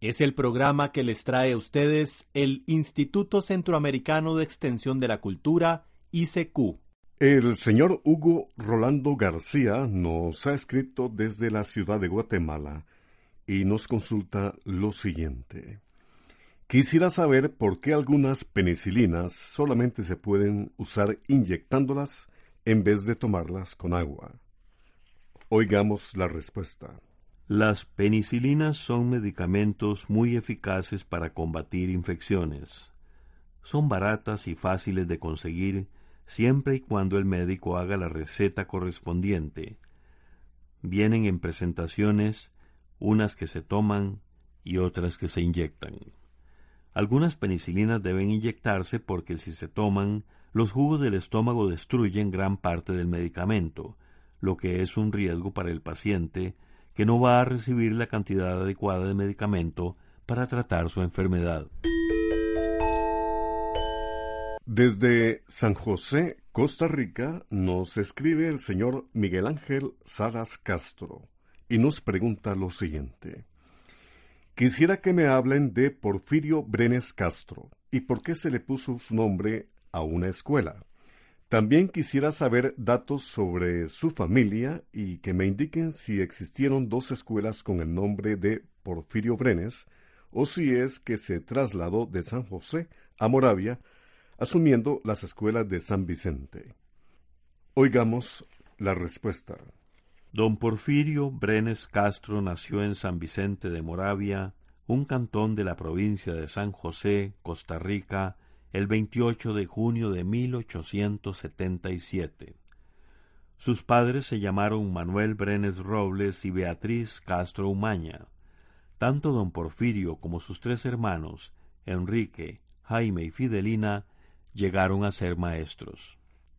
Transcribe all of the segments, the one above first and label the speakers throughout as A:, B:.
A: Es el programa que les trae a ustedes el Instituto Centroamericano de Extensión de la Cultura, ICQ.
B: El señor Hugo Rolando García nos ha escrito desde la ciudad de Guatemala y nos consulta lo siguiente. Quisiera saber por qué algunas penicilinas solamente se pueden usar inyectándolas en vez de tomarlas con agua. Oigamos la respuesta.
C: Las penicilinas son medicamentos muy eficaces para combatir infecciones. Son baratas y fáciles de conseguir siempre y cuando el médico haga la receta correspondiente. Vienen en presentaciones, unas que se toman y otras que se inyectan. Algunas penicilinas deben inyectarse porque si se toman, los jugos del estómago destruyen gran parte del medicamento, lo que es un riesgo para el paciente que no va a recibir la cantidad adecuada de medicamento para tratar su enfermedad.
B: Desde San José, Costa Rica, nos escribe el señor Miguel Ángel Salas Castro y nos pregunta lo siguiente. Quisiera que me hablen de Porfirio Brenes Castro y por qué se le puso su nombre a una escuela. También quisiera saber datos sobre su familia y que me indiquen si existieron dos escuelas con el nombre de Porfirio Brenes o si es que se trasladó de San José a Moravia, asumiendo las escuelas de San Vicente. Oigamos la respuesta.
C: Don Porfirio Brenes Castro nació en San Vicente de Moravia, un cantón de la provincia de San José, Costa Rica, el 28 de junio de 1877. Sus padres se llamaron Manuel Brenes Robles y Beatriz Castro Umaña. Tanto don Porfirio como sus tres hermanos, Enrique, Jaime y Fidelina, llegaron a ser maestros.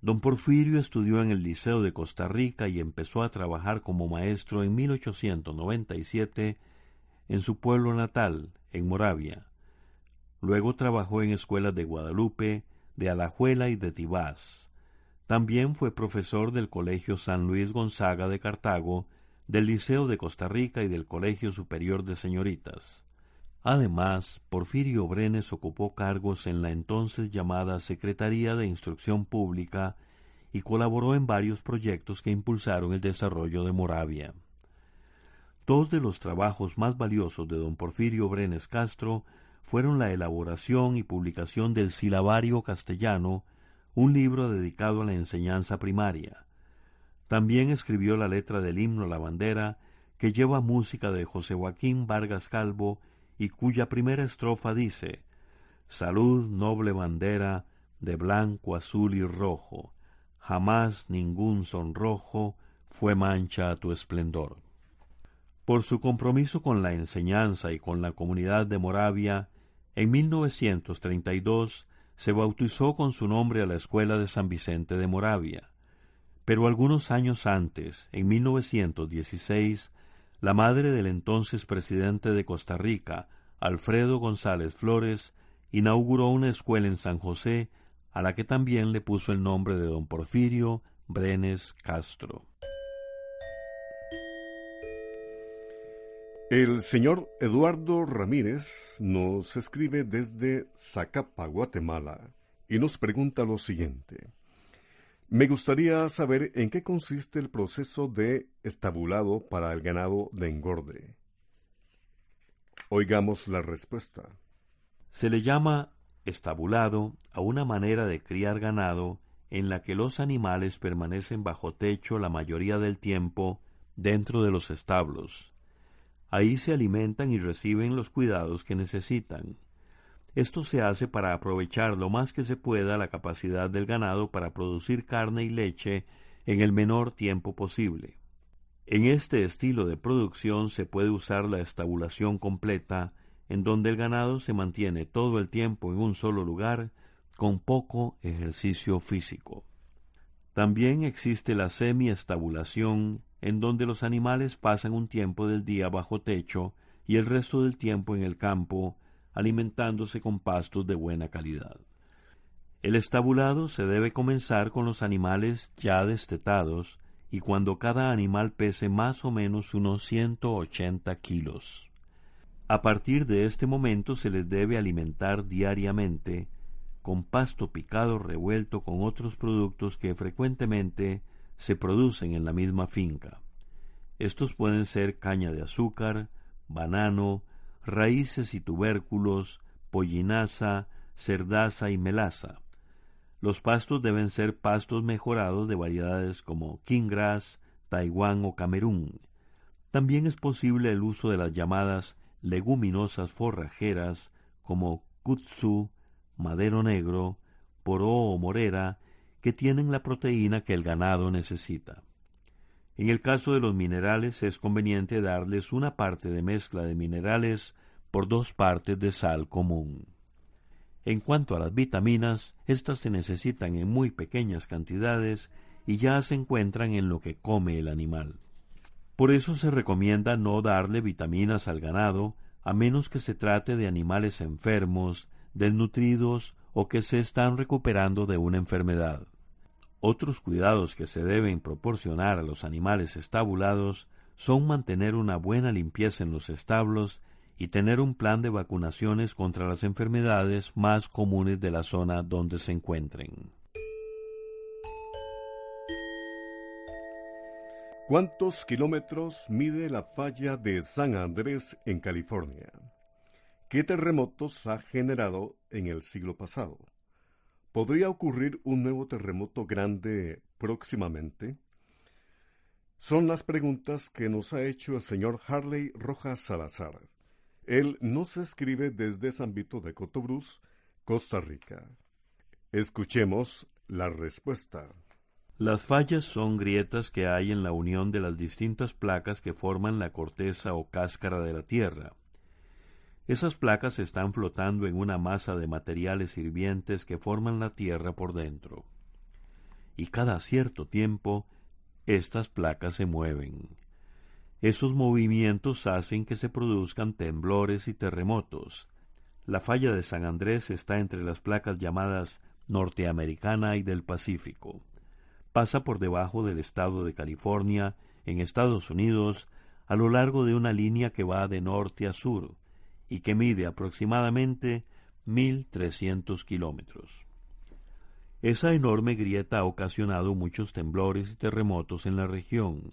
C: Don Porfirio estudió en el Liceo de Costa Rica y empezó a trabajar como maestro en 1897 en su pueblo natal, en Moravia. Luego trabajó en escuelas de Guadalupe, de Alajuela y de Tibás. También fue profesor del Colegio San Luis Gonzaga de Cartago, del Liceo de Costa Rica y del Colegio Superior de Señoritas. Además, Porfirio Brenes ocupó cargos en la entonces llamada Secretaría de Instrucción Pública y colaboró en varios proyectos que impulsaron el desarrollo de Moravia. Dos de los trabajos más valiosos de don Porfirio Brenes Castro fueron la elaboración y publicación del Silabario Castellano, un libro dedicado a la enseñanza primaria. También escribió la letra del himno la bandera, que lleva música de José Joaquín Vargas Calvo y cuya primera estrofa dice Salud, noble bandera, de blanco, azul y rojo, jamás ningún sonrojo fue mancha a tu esplendor. Por su compromiso con la enseñanza y con la comunidad de Moravia, en 1932 se bautizó con su nombre a la Escuela de San Vicente de Moravia. Pero algunos años antes, en 1916, la madre del entonces presidente de Costa Rica, Alfredo González Flores, inauguró una escuela en San José, a la que también le puso el nombre de don Porfirio Brenes Castro.
B: El señor Eduardo Ramírez nos escribe desde Zacapa, Guatemala, y nos pregunta lo siguiente. Me gustaría saber en qué consiste el proceso de estabulado para el ganado de engorde. Oigamos la respuesta.
C: Se le llama estabulado a una manera de criar ganado en la que los animales permanecen bajo techo la mayoría del tiempo dentro de los establos. Ahí se alimentan y reciben los cuidados que necesitan. Esto se hace para aprovechar lo más que se pueda la capacidad del ganado para producir carne y leche en el menor tiempo posible. En este estilo de producción se puede usar la estabulación completa, en donde el ganado se mantiene todo el tiempo en un solo lugar con poco ejercicio físico. También existe la semi-estabulación, en donde los animales pasan un tiempo del día bajo techo y el resto del tiempo en el campo, alimentándose con pastos de buena calidad. El estabulado se debe comenzar con los animales ya destetados y cuando cada animal pese más o menos unos 180 kilos. A partir de este momento se les debe alimentar diariamente con pasto picado revuelto con otros productos que frecuentemente se producen en la misma finca. Estos pueden ser caña de azúcar, banano, raíces y tubérculos, pollinaza, cerdaza y melaza. Los pastos deben ser pastos mejorados de variedades como Kinggrass, Taiwán o Camerún. También es posible el uso de las llamadas leguminosas forrajeras como kutsu, madero negro, poró o morera, que tienen la proteína que el ganado necesita. En el caso de los minerales es conveniente darles una parte de mezcla de minerales por dos partes de sal común. En cuanto a las vitaminas, éstas se necesitan en muy pequeñas cantidades y ya se encuentran en lo que come el animal. Por eso se recomienda no darle vitaminas al ganado a menos que se trate de animales enfermos, desnutridos o que se están recuperando de una enfermedad. Otros cuidados que se deben proporcionar a los animales estabulados son mantener una buena limpieza en los establos y tener un plan de vacunaciones contra las enfermedades más comunes de la zona donde se encuentren.
B: ¿Cuántos kilómetros mide la falla de San Andrés en California? ¿Qué terremotos ha generado en el siglo pasado? ¿Podría ocurrir un nuevo terremoto grande próximamente? Son las preguntas que nos ha hecho el señor Harley Rojas Salazar. Él nos escribe desde San Vito de Cotobruz, Costa Rica. Escuchemos la respuesta.
C: Las fallas son grietas que hay en la unión de las distintas placas que forman la corteza o cáscara de la Tierra. Esas placas están flotando en una masa de materiales hirvientes que forman la Tierra por dentro. Y cada cierto tiempo, estas placas se mueven. Esos movimientos hacen que se produzcan temblores y terremotos. La falla de San Andrés está entre las placas llamadas norteamericana y del Pacífico. Pasa por debajo del estado de California, en Estados Unidos, a lo largo de una línea que va de norte a sur, y que mide aproximadamente 1.300 kilómetros. Esa enorme grieta ha ocasionado muchos temblores y terremotos en la región,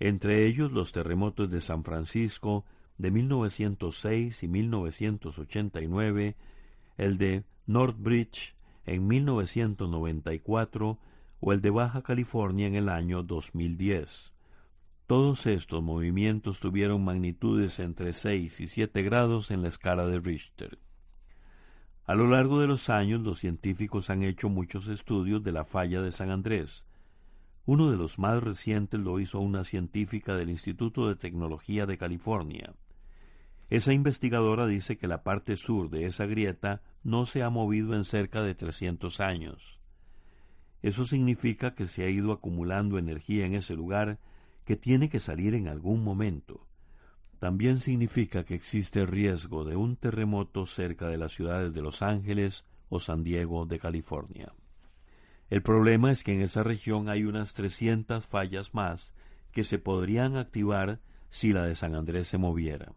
C: entre ellos los terremotos de San Francisco de 1906 y 1989, el de Northbridge en 1994 o el de Baja California en el año 2010. Todos estos movimientos tuvieron magnitudes entre 6 y 7 grados en la escala de Richter. A lo largo de los años los científicos han hecho muchos estudios de la falla de San Andrés. Uno de los más recientes lo hizo una científica del Instituto de Tecnología de California. Esa investigadora dice que la parte sur de esa grieta no se ha movido en cerca de 300 años. Eso significa que se ha ido acumulando energía en ese lugar que tiene que salir en algún momento. También significa que existe riesgo de un terremoto cerca de las ciudades de Los Ángeles o San Diego de California. El problema es que en esa región hay unas 300 fallas más que se podrían activar si la de San Andrés se moviera.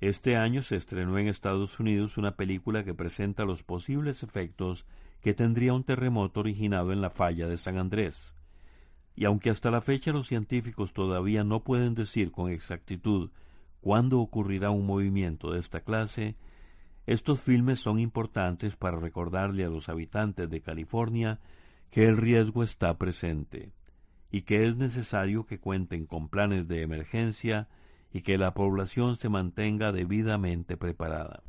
C: Este año se estrenó en Estados Unidos una película que presenta los posibles efectos que tendría un terremoto originado en la falla de San Andrés. Y aunque hasta la fecha los científicos todavía no pueden decir con exactitud cuándo ocurrirá un movimiento de esta clase, estos filmes son importantes para recordarle a los habitantes de California que el riesgo está presente y que es necesario que cuenten con planes de emergencia y que la población se mantenga debidamente preparada.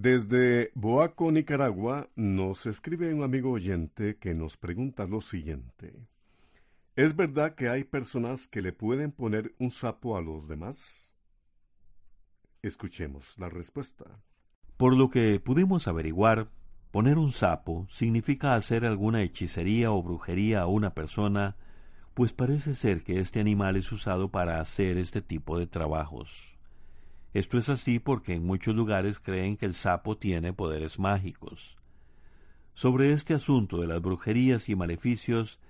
B: Desde Boaco, Nicaragua, nos escribe un amigo oyente que nos pregunta lo siguiente. ¿Es verdad que hay personas que le pueden poner un sapo a los demás? Escuchemos la respuesta.
C: Por lo que pudimos averiguar, Poner un sapo significa hacer alguna hechicería o brujería a una persona, pues parece ser que este animal es usado para hacer este tipo de trabajos. Esto es así porque en muchos lugares creen que el sapo tiene poderes mágicos. Sobre este asunto de las brujerías y maleficios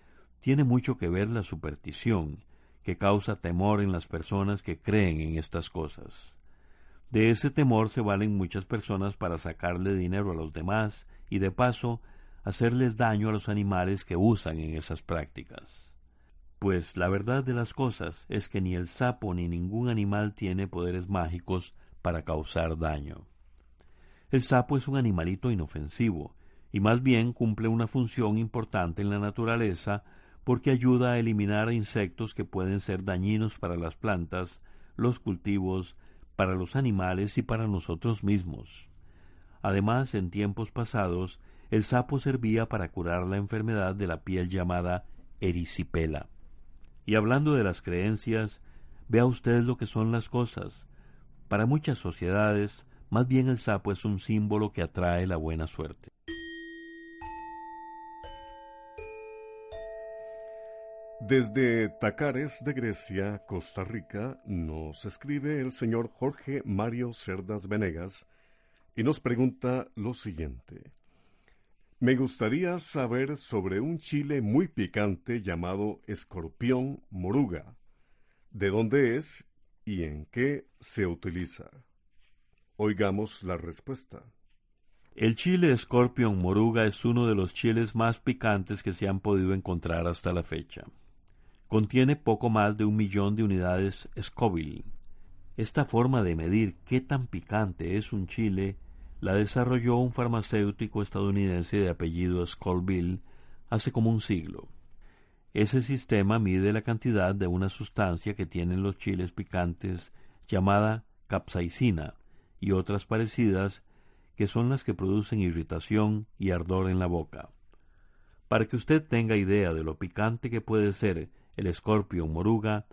C: tiene mucho que ver la superstición, que causa temor en las personas que creen en estas cosas. De ese temor se valen muchas personas para sacarle dinero a los demás y de paso hacerles daño a los animales que usan en esas prácticas. Pues la verdad de las cosas es que ni el sapo ni ningún animal tiene poderes mágicos para causar daño. El sapo es un animalito inofensivo, y más bien cumple una función importante en la naturaleza porque ayuda a eliminar insectos que pueden ser dañinos para las plantas, los cultivos, para los animales y para nosotros mismos. Además, en tiempos pasados, el sapo servía para curar la enfermedad de la piel llamada erisipela. Y hablando de las creencias, vea usted lo que son las cosas. Para muchas sociedades, más bien el sapo es un símbolo que atrae la buena suerte.
B: Desde Tacares de Grecia, Costa Rica, nos escribe el señor Jorge Mario Cerdas Venegas y nos pregunta lo siguiente. Me gustaría saber sobre un chile muy picante llamado escorpión moruga. ¿De dónde es y en qué se utiliza? Oigamos la respuesta.
C: El chile escorpión moruga es uno de los chiles más picantes que se han podido encontrar hasta la fecha contiene poco más de un millón de unidades Scoville. Esta forma de medir qué tan picante es un chile la desarrolló un farmacéutico estadounidense de apellido Scoville hace como un siglo. Ese sistema mide la cantidad de una sustancia que tienen los chiles picantes llamada capsaicina y otras parecidas que son las que producen irritación y ardor en la boca. Para que usted tenga idea de lo picante que puede ser el escorpión moruga,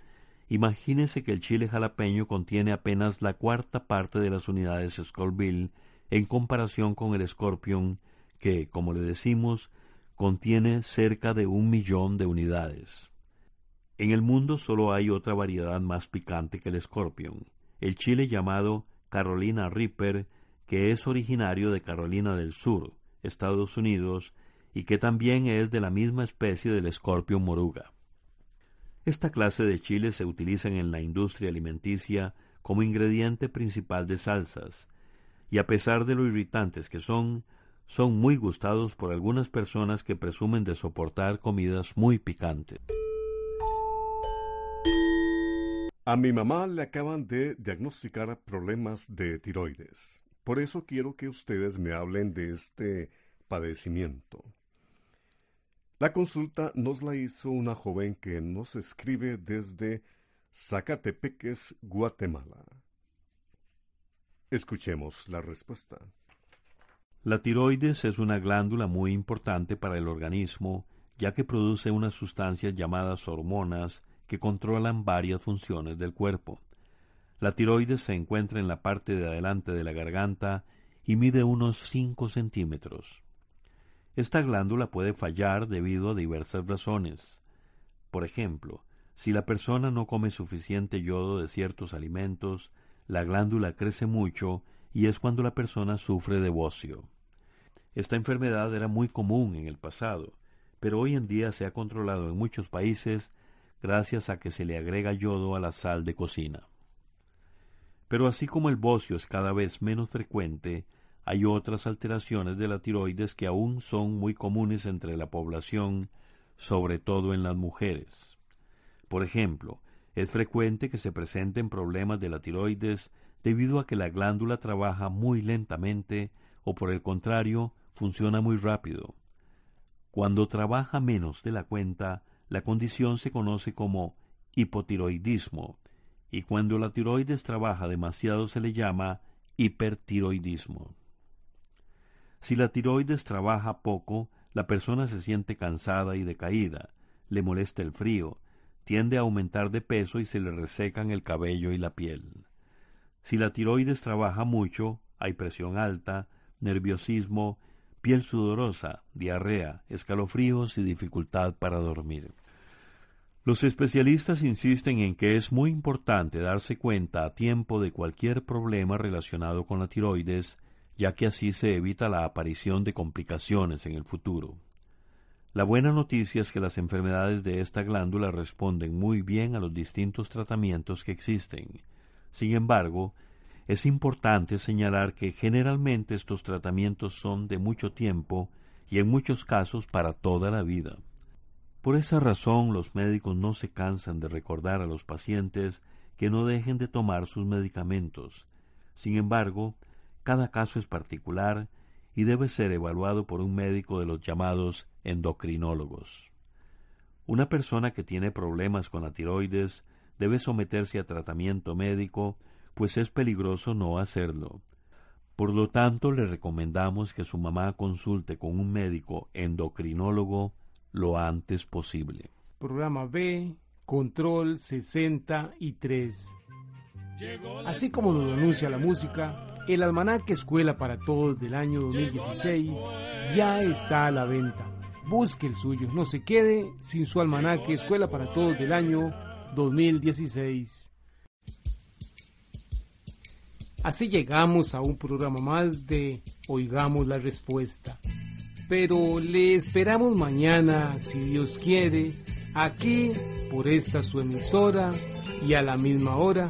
C: imagínese que el chile jalapeño contiene apenas la cuarta parte de las unidades Scoville en comparación con el escorpión que, como le decimos, contiene cerca de un millón de unidades. En el mundo solo hay otra variedad más picante que el escorpión, el chile llamado Carolina Reaper, que es originario de Carolina del Sur, Estados Unidos, y que también es de la misma especie del escorpión moruga. Esta clase de chiles se utilizan en la industria alimenticia como ingrediente principal de salsas, y a pesar de lo irritantes que son, son muy gustados por algunas personas que presumen de soportar comidas muy picantes.
B: A mi mamá le acaban de diagnosticar problemas de tiroides. Por eso quiero que ustedes me hablen de este padecimiento. La consulta nos la hizo una joven que nos escribe desde Zacatepeques, Guatemala. Escuchemos la respuesta.
C: La tiroides es una glándula muy importante para el organismo, ya que produce unas sustancias llamadas hormonas que controlan varias funciones del cuerpo. La tiroides se encuentra en la parte de adelante de la garganta y mide unos 5 centímetros. Esta glándula puede fallar debido a diversas razones. Por ejemplo, si la persona no come suficiente yodo de ciertos alimentos, la glándula crece mucho y es cuando la persona sufre de bocio. Esta enfermedad era muy común en el pasado, pero hoy en día se ha controlado en muchos países gracias a que se le agrega yodo a la sal de cocina. Pero así como el bocio es cada vez menos frecuente, hay otras alteraciones de la tiroides que aún son muy comunes entre la población, sobre todo en las mujeres. Por ejemplo, es frecuente que se presenten problemas de la tiroides debido a que la glándula trabaja muy lentamente o por el contrario funciona muy rápido. Cuando trabaja menos de la cuenta, la condición se conoce como hipotiroidismo y cuando la tiroides trabaja demasiado se le llama hipertiroidismo. Si la tiroides trabaja poco, la persona se siente cansada y decaída, le molesta el frío, tiende a aumentar de peso y se le resecan el cabello y la piel. Si la tiroides trabaja mucho, hay presión alta, nerviosismo, piel sudorosa, diarrea, escalofríos y dificultad para dormir. Los especialistas insisten en que es muy importante darse cuenta a tiempo de cualquier problema relacionado con la tiroides ya que así se evita la aparición de complicaciones en el futuro. La buena noticia es que las enfermedades de esta glándula responden muy bien a los distintos tratamientos que existen. Sin embargo, es importante señalar que generalmente estos tratamientos son de mucho tiempo y en muchos casos para toda la vida. Por esa razón los médicos no se cansan de recordar a los pacientes que no dejen de tomar sus medicamentos. Sin embargo, cada caso es particular y debe ser evaluado por un médico de los llamados endocrinólogos. Una persona que tiene problemas con la tiroides debe someterse a tratamiento médico, pues es peligroso no hacerlo. Por lo tanto, le recomendamos que su mamá consulte con un médico endocrinólogo lo antes posible.
D: Programa B, Control 63. Así como nos anuncia la música, el almanaque Escuela para Todos del año 2016 ya está a la venta. Busque el suyo, no se quede sin su almanaque Escuela para Todos del año 2016. Así llegamos a un programa más de Oigamos la Respuesta. Pero le esperamos mañana, si Dios quiere, aquí por esta su emisora y a la misma hora